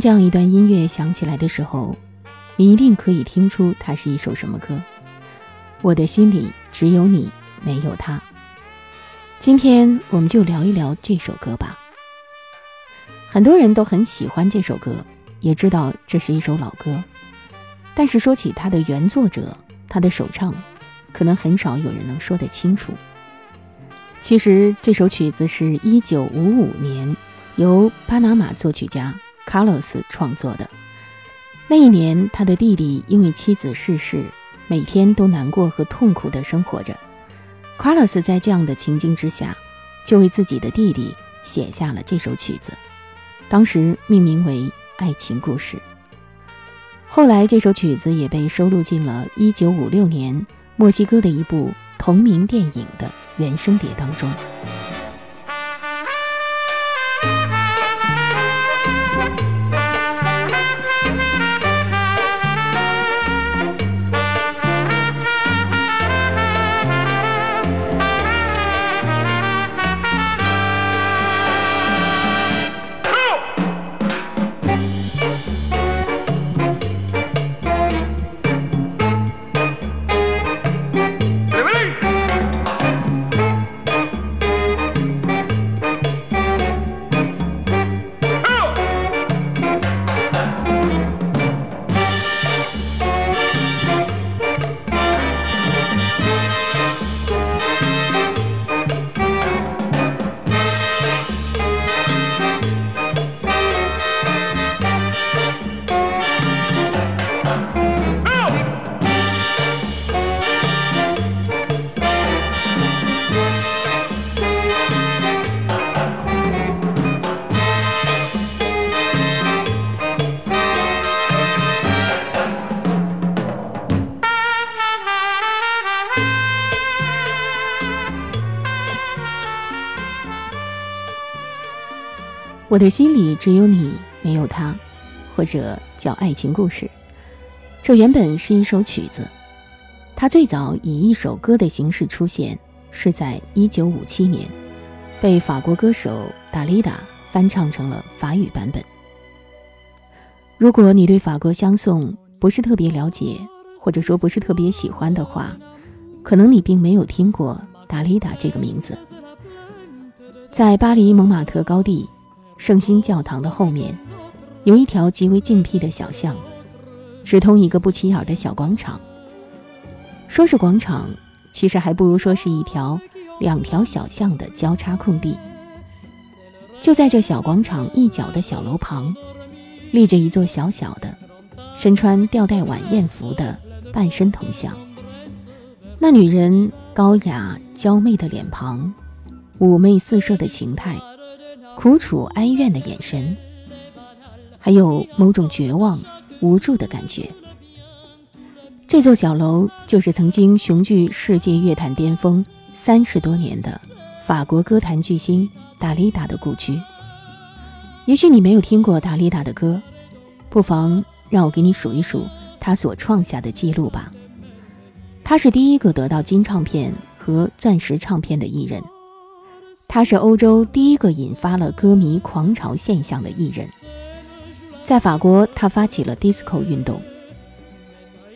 这样一段音乐响起来的时候，你一定可以听出它是一首什么歌。我的心里只有你，没有他。今天我们就聊一聊这首歌吧。很多人都很喜欢这首歌，也知道这是一首老歌，但是说起它的原作者，他的首唱，可能很少有人能说得清楚。其实这首曲子是一九五五年由巴拿马作曲家。卡洛斯创作的那一年，他的弟弟因为妻子逝世，每天都难过和痛苦的生活着。卡洛斯在这样的情境之下，就为自己的弟弟写下了这首曲子，当时命名为《爱情故事》。后来，这首曲子也被收录进了1956年墨西哥的一部同名电影的原声碟当中。我的心里只有你，没有他，或者叫爱情故事。这原本是一首曲子，它最早以一首歌的形式出现，是在一九五七年，被法国歌手达里达翻唱成了法语版本。如果你对法国香颂不是特别了解，或者说不是特别喜欢的话，可能你并没有听过达里达这个名字。在巴黎蒙马特高地。圣心教堂的后面，有一条极为静僻的小巷，直通一个不起眼的小广场。说是广场，其实还不如说是一条两条小巷的交叉空地。就在这小广场一角的小楼旁，立着一座小小的、身穿吊带晚宴服的半身铜像。那女人高雅娇媚的脸庞，妩媚四射的情态。苦楚哀怨的眼神，还有某种绝望、无助的感觉。这座小楼就是曾经雄踞世界乐坛巅峰三十多年的法国歌坛巨星达丽达的故居。也许你没有听过达丽达的歌，不妨让我给你数一数他所创下的记录吧。他是第一个得到金唱片和钻石唱片的艺人。他是欧洲第一个引发了歌迷狂潮现象的艺人，在法国，他发起了 disco 运动。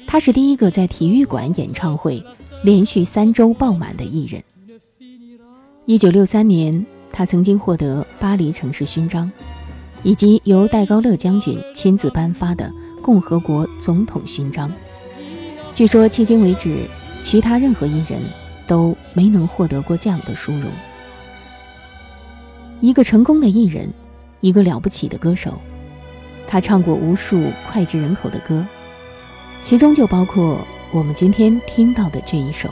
他是第一个在体育馆演唱会连续三周爆满的艺人。一九六三年，他曾经获得巴黎城市勋章，以及由戴高乐将军亲自颁发的共和国总统勋章。据说，迄今为止，其他任何艺人都没能获得过这样的殊荣。一个成功的艺人，一个了不起的歌手。他唱过无数脍炙人口的歌，其中就包括我们今天听到的这一首。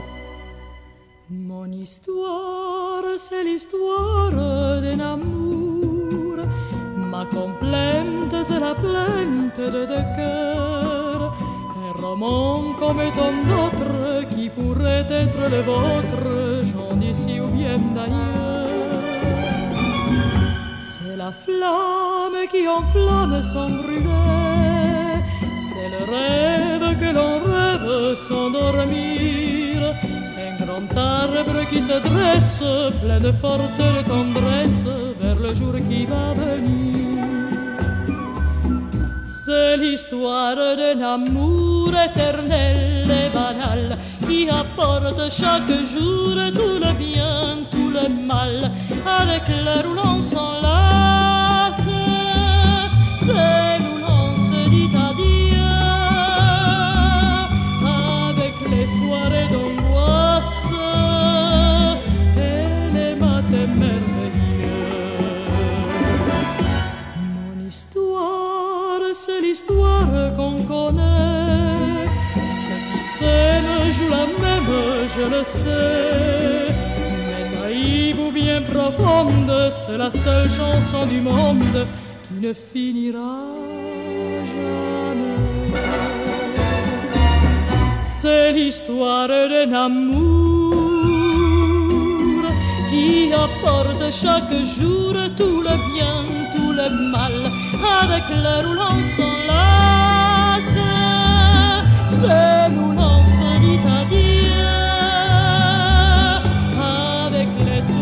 La flamme qui enflamme sans brûler, c'est le rêve que l'on rêve sans dormir. Un grand arbre qui se dresse, plein de force et de tendresse, vers le jour qui va venir. C'est l'histoire d'un amour éternel et banal qui apporte chaque jour tout le bien, tout le mal, avec l'air où l'on c'est je le sais. Mais naïve ou bien profonde, c'est la seule chanson du monde ne finira jamais. C'est l'histoire d'un amour qui apporte chaque jour tout le bien, tout le mal, avec où l'on s'enlace. C'est nous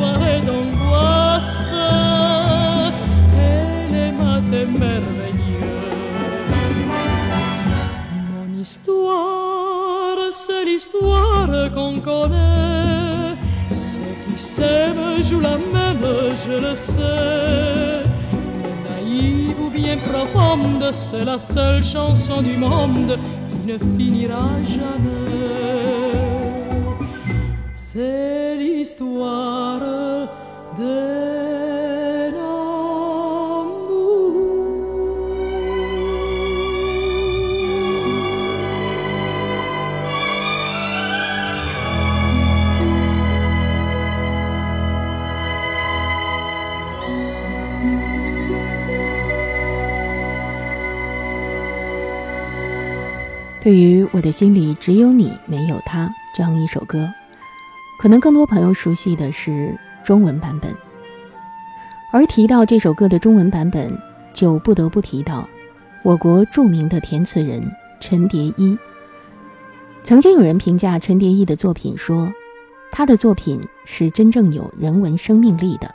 soirées d'angoisse merveilleux. Mon histoire, c'est l'histoire qu'on connaît. Ceux qui s'aiment jouent la même, je le sais. Mais naïve ou bien profonde, c'est la seule chanson du monde qui ne finira jamais. 对于我的心里只有你没有他这样一首歌，可能更多朋友熟悉的是中文版本。而提到这首歌的中文版本，就不得不提到我国著名的填词人陈蝶衣。曾经有人评价陈蝶衣的作品说，他的作品是真正有人文生命力的。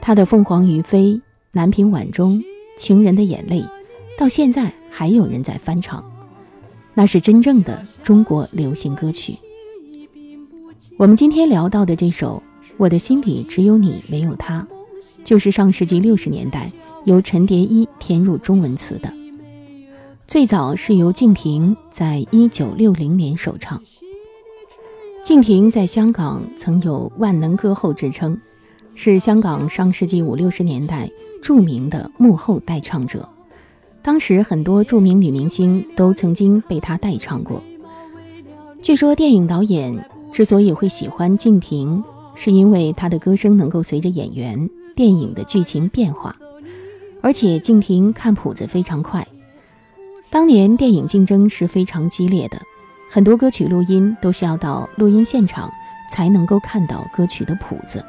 他的《凤凰于飞》《南屏晚钟》《情人的眼泪》，到现在还有人在翻唱。那是真正的中国流行歌曲。我们今天聊到的这首《我的心里只有你没有他》，就是上世纪六十年代由陈蝶衣填入中文词的。最早是由敬亭在一九六零年首唱。敬亭在香港曾有“万能歌后”之称，是香港上世纪五六十年代著名的幕后代唱者。当时很多著名女明星都曾经被他代唱过。据说电影导演之所以会喜欢敬亭，是因为她的歌声能够随着演员、电影的剧情变化，而且敬亭看谱子非常快。当年电影竞争是非常激烈的，很多歌曲录音都是要到录音现场才能够看到歌曲的谱子，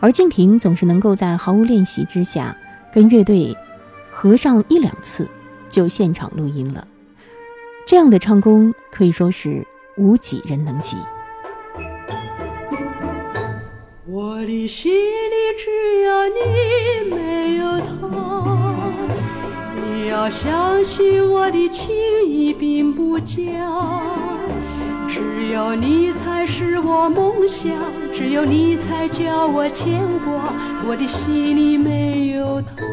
而敬亭总是能够在毫无练习之下跟乐队。合上一两次，就现场录音了。这样的唱功可以说是无几人能及。我的心里只有你，没有他。你要相信我的情意并不假，只有你才是我梦想，只有你才叫我牵挂。我的心里没有他。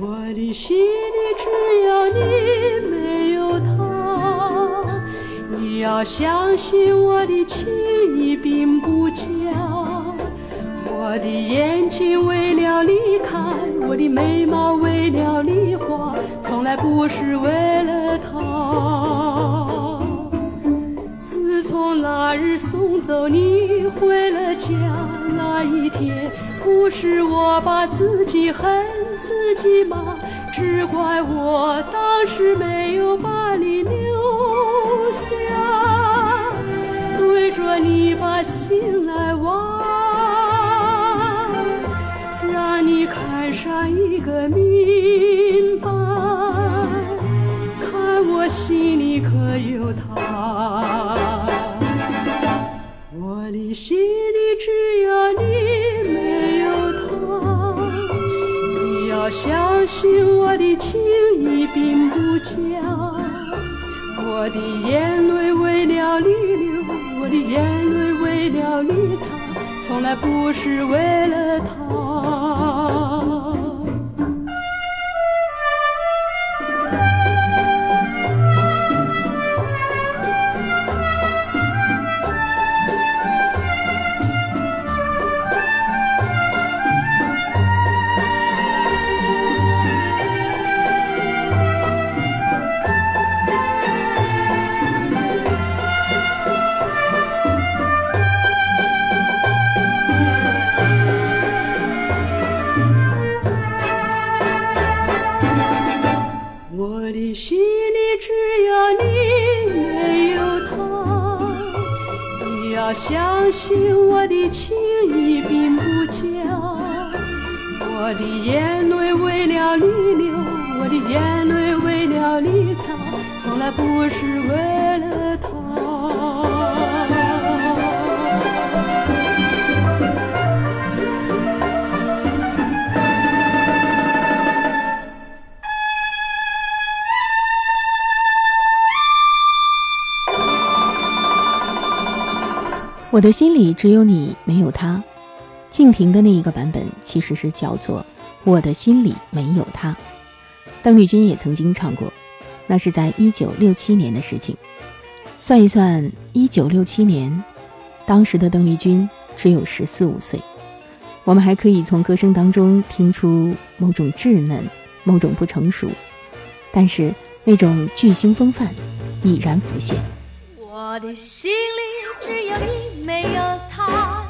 我的心里只有你，没有他。你要相信我的情并不假，我的眼睛为了你看，我的眉毛为了你画，从来不是为了他。自从那日送走你回了家那一天，不是我把自己恨自己吗，只怪我当时没有把你留下，对着你把心来挖。看上一个明白，看我心里可有他。我的心里只有你，没有他。你要相信我的情意并不假，我的眼泪为了你流，我的眼泪为了你擦，从来不是为了他。我的心里只有你，没有他。敬亭的那一个版本其实是叫做《我的心里没有他》，邓丽君也曾经唱过，那是在一九六七年的事情。算一算，一九六七年，当时的邓丽君只有十四五岁。我们还可以从歌声当中听出某种稚嫩，某种不成熟，但是那种巨星风范已然浮现。我的心里只有你，没有他。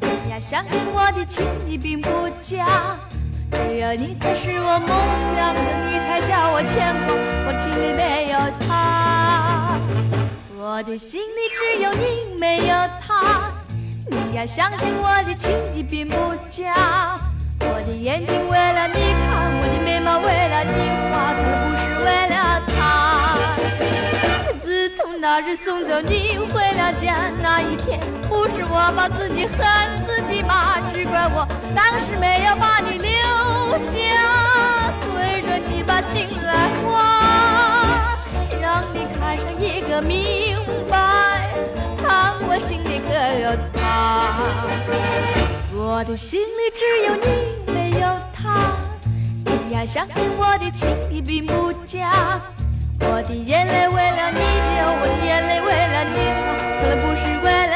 你要相信我的情意并不假，只有你才是我梦想的，你才叫我牵挂。我的心里没有他，我的心里只有你，没有他。你要相信我的情意并不假，我的眼睛为了你看，我的眉毛为了你画，那日送走你回了家那一天，不是我把自己恨自己骂，只怪我当时没有把你留下，对着你把情来画，让你看上一个明白，看我心里可有他。我的心里只有你，没有他。你要相信我的情意并不假。我的眼泪为了你流，我的眼泪为了你流，从来不是为了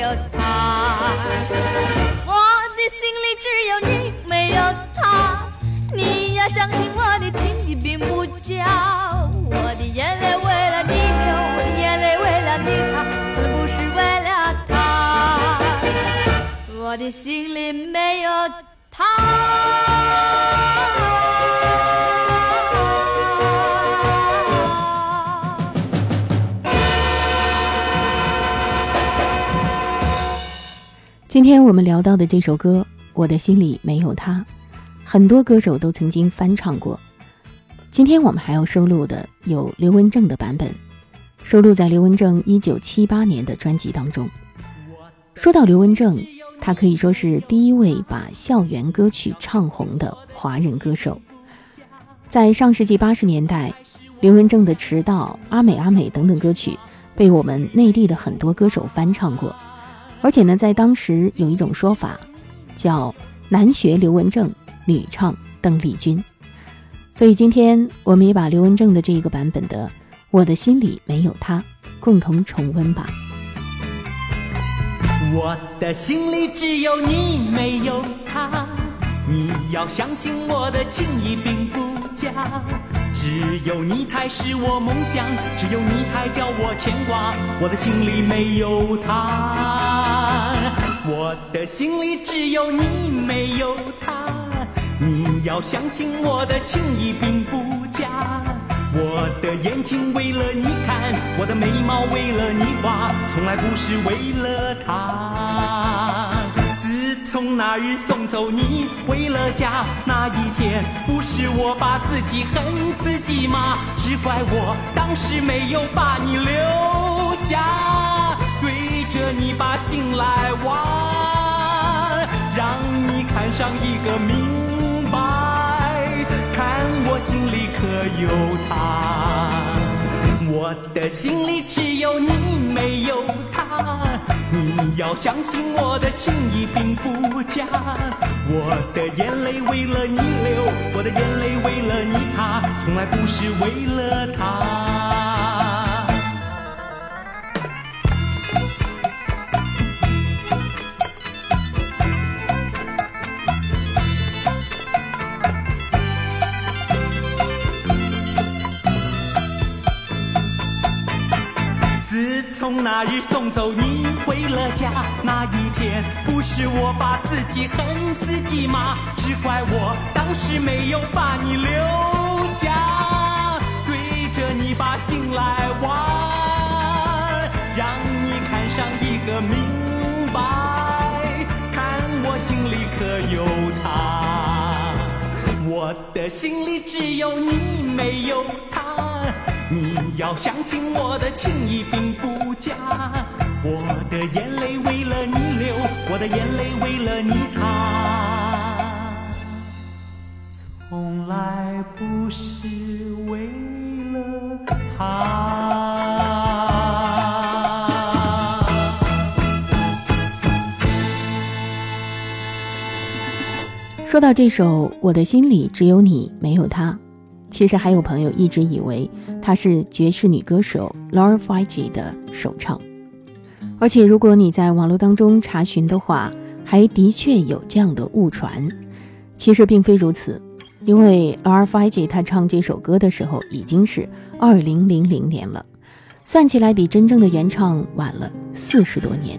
有他。我的心里只有你，没有他。你要相信我的情意并不假，我的眼泪为了你流，我的眼泪为了你擦，从来不是为了他。我的心里没有今天我们聊到的这首歌《我的心里没有他》，很多歌手都曾经翻唱过。今天我们还要收录的有刘文正的版本，收录在刘文正一九七八年的专辑当中。说到刘文正，他可以说是第一位把校园歌曲唱红的华人歌手。在上世纪八十年代，刘文正的《迟到》《阿美阿美》等等歌曲被我们内地的很多歌手翻唱过，而且呢，在当时有一种说法，叫“男学刘文正，女唱邓丽君”。所以今天我们也把刘文正的这一个版本的《我的心里没有他》共同重温吧。我的心里只有你没有他，你要相信我的情意并不假。只有你才是我梦想，只有你才叫我牵挂。我的心里没有他，我的心里只有你没有他。你要相信我的情意并不假，我的眼睛为了你看，我的眉毛为了你画，从来不是为了他。从那日送走你回了家，那一天不是我把自己恨自己吗？只怪我当时没有把你留下，对着你把心来挖，让你看上一个明白，看。我心里可有他？我的心里只有你，没有他。你要相信我的情意并不假。我的眼泪为了你流，我的眼泪为了你擦，从来不是为了他。日送走你回了家那一天，不是我把自己恨自己吗？只怪我当时没有把你留下，对着你把心来挖，让你看上一个明白，看我心里可有他？我的心里只有你，没有他。你要相信我的情谊并不假，我的眼泪为了你流，我的眼泪为了你擦，从来不是为了他。说到这首《我的心里只有你没有他》。其实还有朋友一直以为她是爵士女歌手 Laura f i g e 的首唱，而且如果你在网络当中查询的话，还的确有这样的误传。其实并非如此，因为 Laura f i g e 她唱这首歌的时候已经是二零零零年了，算起来比真正的原唱晚了四十多年。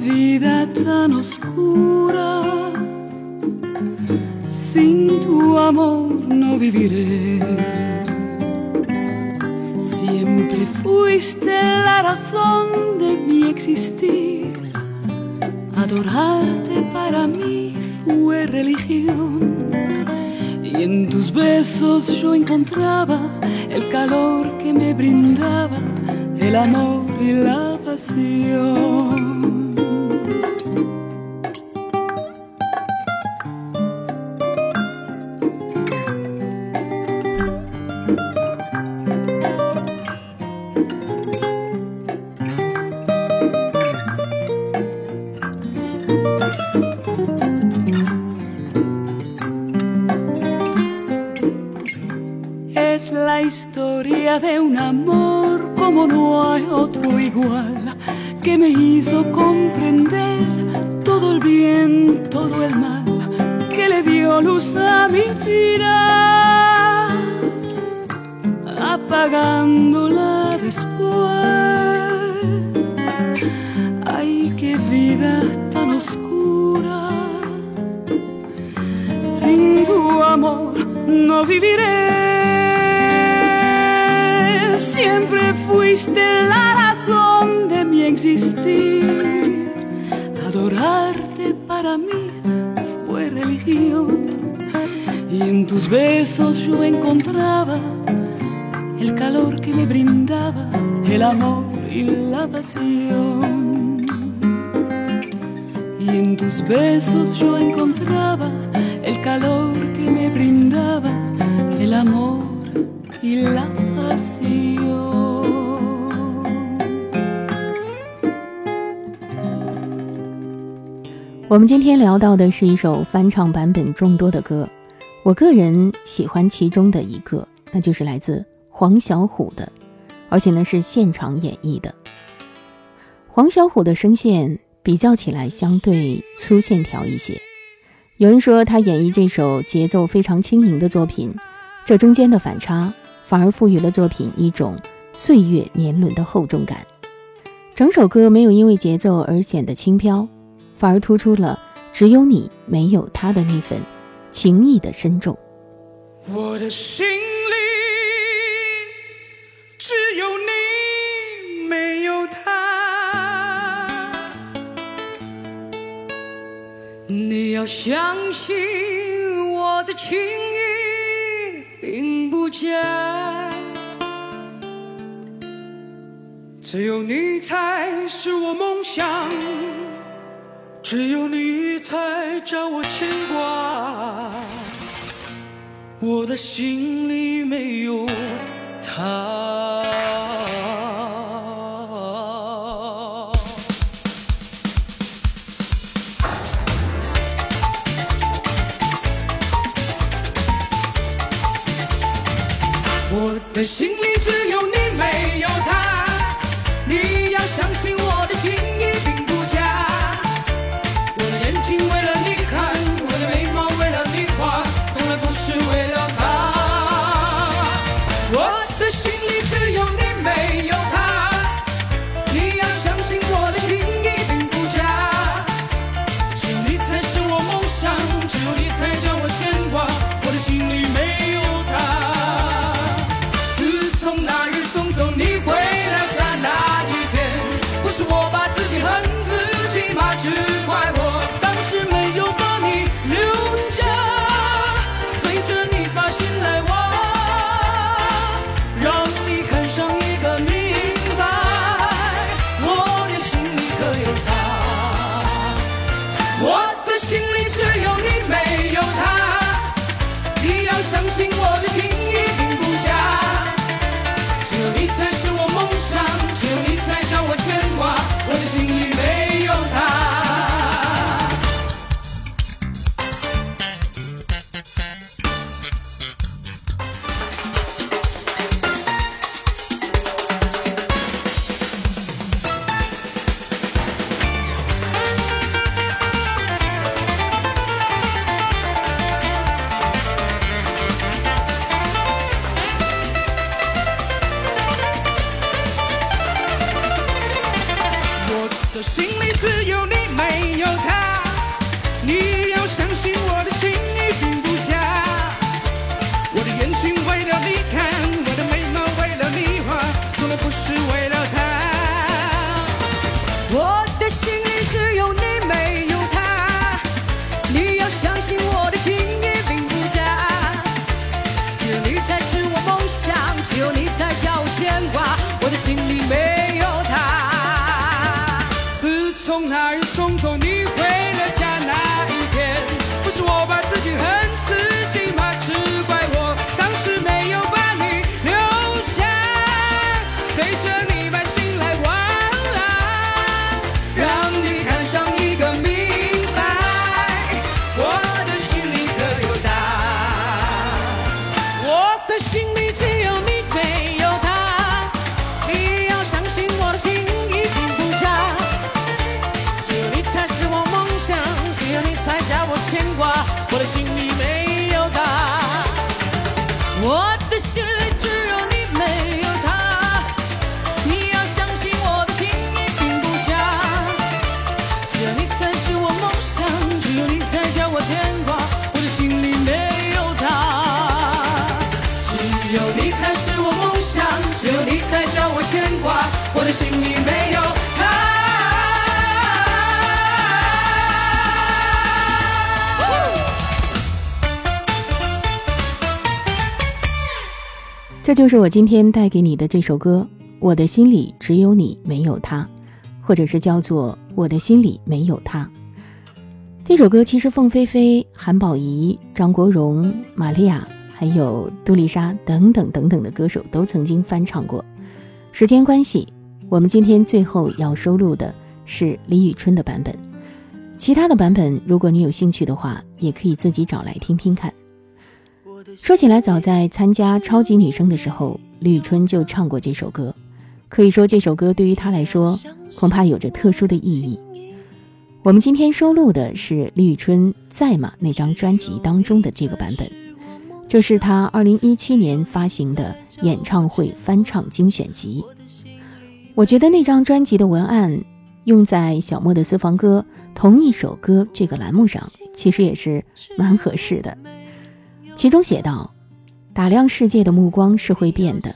Vida tan oscura. Sin tu amor no viviré. Siempre fuiste la razón de mi existir. Adorarte para mí fue religión. Y en tus besos yo encontraba el calor que me brindaba el amor y la pasión. Y la pasión. Y en tus besos yo encontraba el calor que me brindaba el amor y la pasión. 我们今天聊到的是一首翻唱版本众多的歌，我个人喜欢其中的一个，那就是来自黄小琥的，而且呢是现场演绎的。黄小琥的声线比较起来相对粗线条一些，有人说他演绎这首节奏非常轻盈的作品，这中间的反差反而赋予了作品一种岁月年轮的厚重感。整首歌没有因为节奏而显得轻飘。反而突出了只有你没有他的那份情谊的深重。我的心里只有你，没有他。你要相信我的情意并不假，只有你才是我梦想。只有你才叫我牵挂，我的心里没有好。我的心里只有你，没有他。你要相信 saja 心里没有他。这就是我今天带给你的这首歌，《我的心里只有你没有他》，或者是叫做《我的心里没有他》。这首歌其实凤飞飞、韩宝仪、张国荣、玛利亚，还有杜丽莎等等等等的歌手都曾经翻唱过。时间关系，我们今天最后要收录的是李宇春的版本。其他的版本，如果你有兴趣的话，也可以自己找来听听看。说起来，早在参加超级女声的时候，李宇春就唱过这首歌。可以说，这首歌对于她来说，恐怕有着特殊的意义。我们今天收录的是李宇春在吗那张专辑当中的这个版本，这是她二零一七年发行的演唱会翻唱精选集。我觉得那张专辑的文案用在小莫的私房歌同一首歌这个栏目上，其实也是蛮合适的。其中写道：“打量世界的目光是会变的，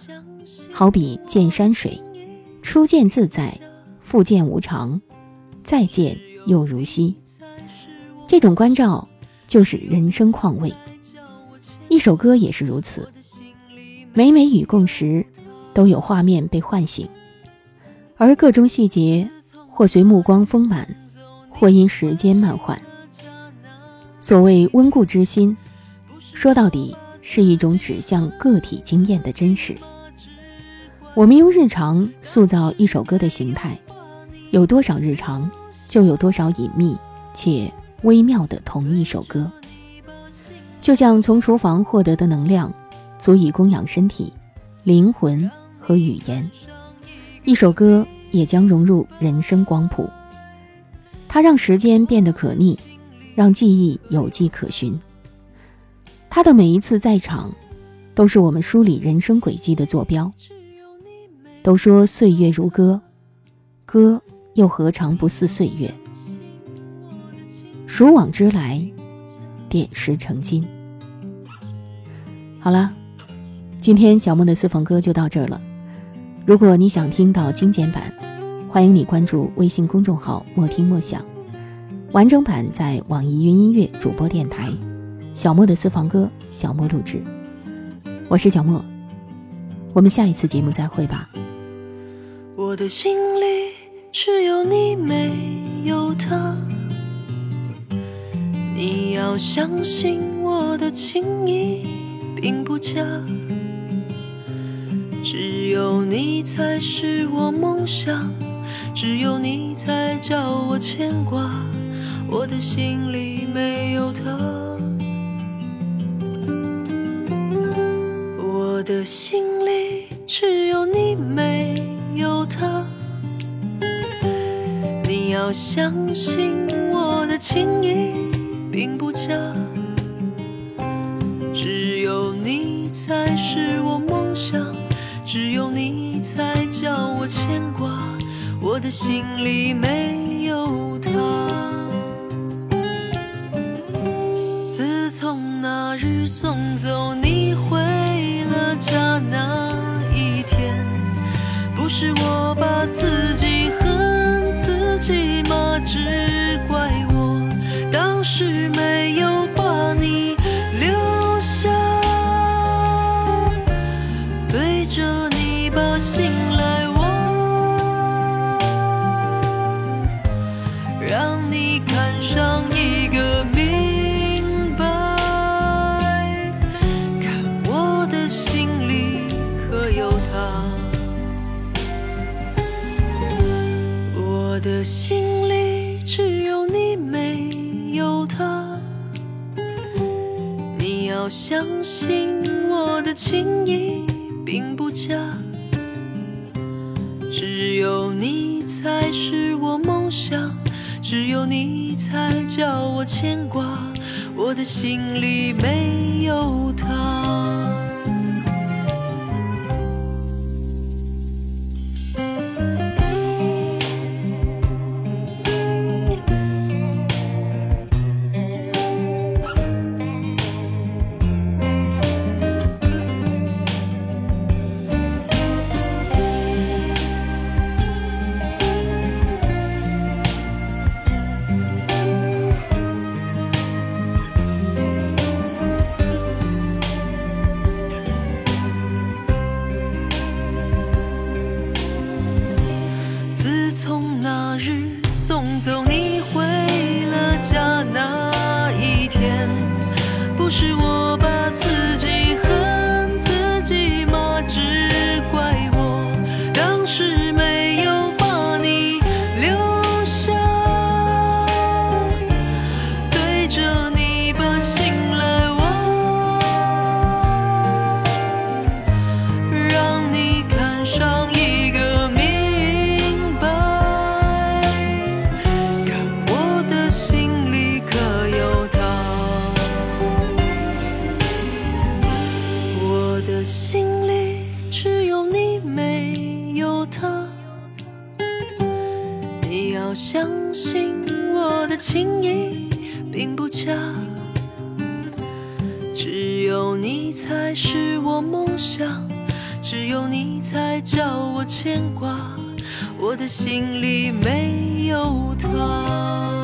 好比见山水，初见自在，复见无常，再见又如昔。这种关照就是人生况味。一首歌也是如此，每每与共时，都有画面被唤醒，而各种细节或随目光丰满，或因时间慢缓。所谓温故知新。”说到底，是一种指向个体经验的真实。我们用日常塑造一首歌的形态，有多少日常，就有多少隐秘且微妙的同一首歌。就像从厨房获得的能量，足以供养身体、灵魂和语言，一首歌也将融入人生光谱。它让时间变得可逆，让记忆有迹可循。他的每一次在场，都是我们梳理人生轨迹的坐标。都说岁月如歌，歌又何尝不似岁月？数往之来，点石成金。好了，今天小梦的私房歌就到这儿了。如果你想听到精简版，欢迎你关注微信公众号“莫听莫想”，完整版在网易云音乐主播电台。小莫的私房歌，小莫录制。我是小莫，我们下一次节目再会吧。我的心里只有你，没有他。你要相信我的情意并不假，只有你才是我梦想，只有你才叫我牵挂。我的心里没有他。我的心里只有你，没有他。你要相信我的情意并不假，的心里没有他。自从那日送走你回了。家那一天，不是我把自己是我梦想，只有你才叫我牵挂，我的心里没有他。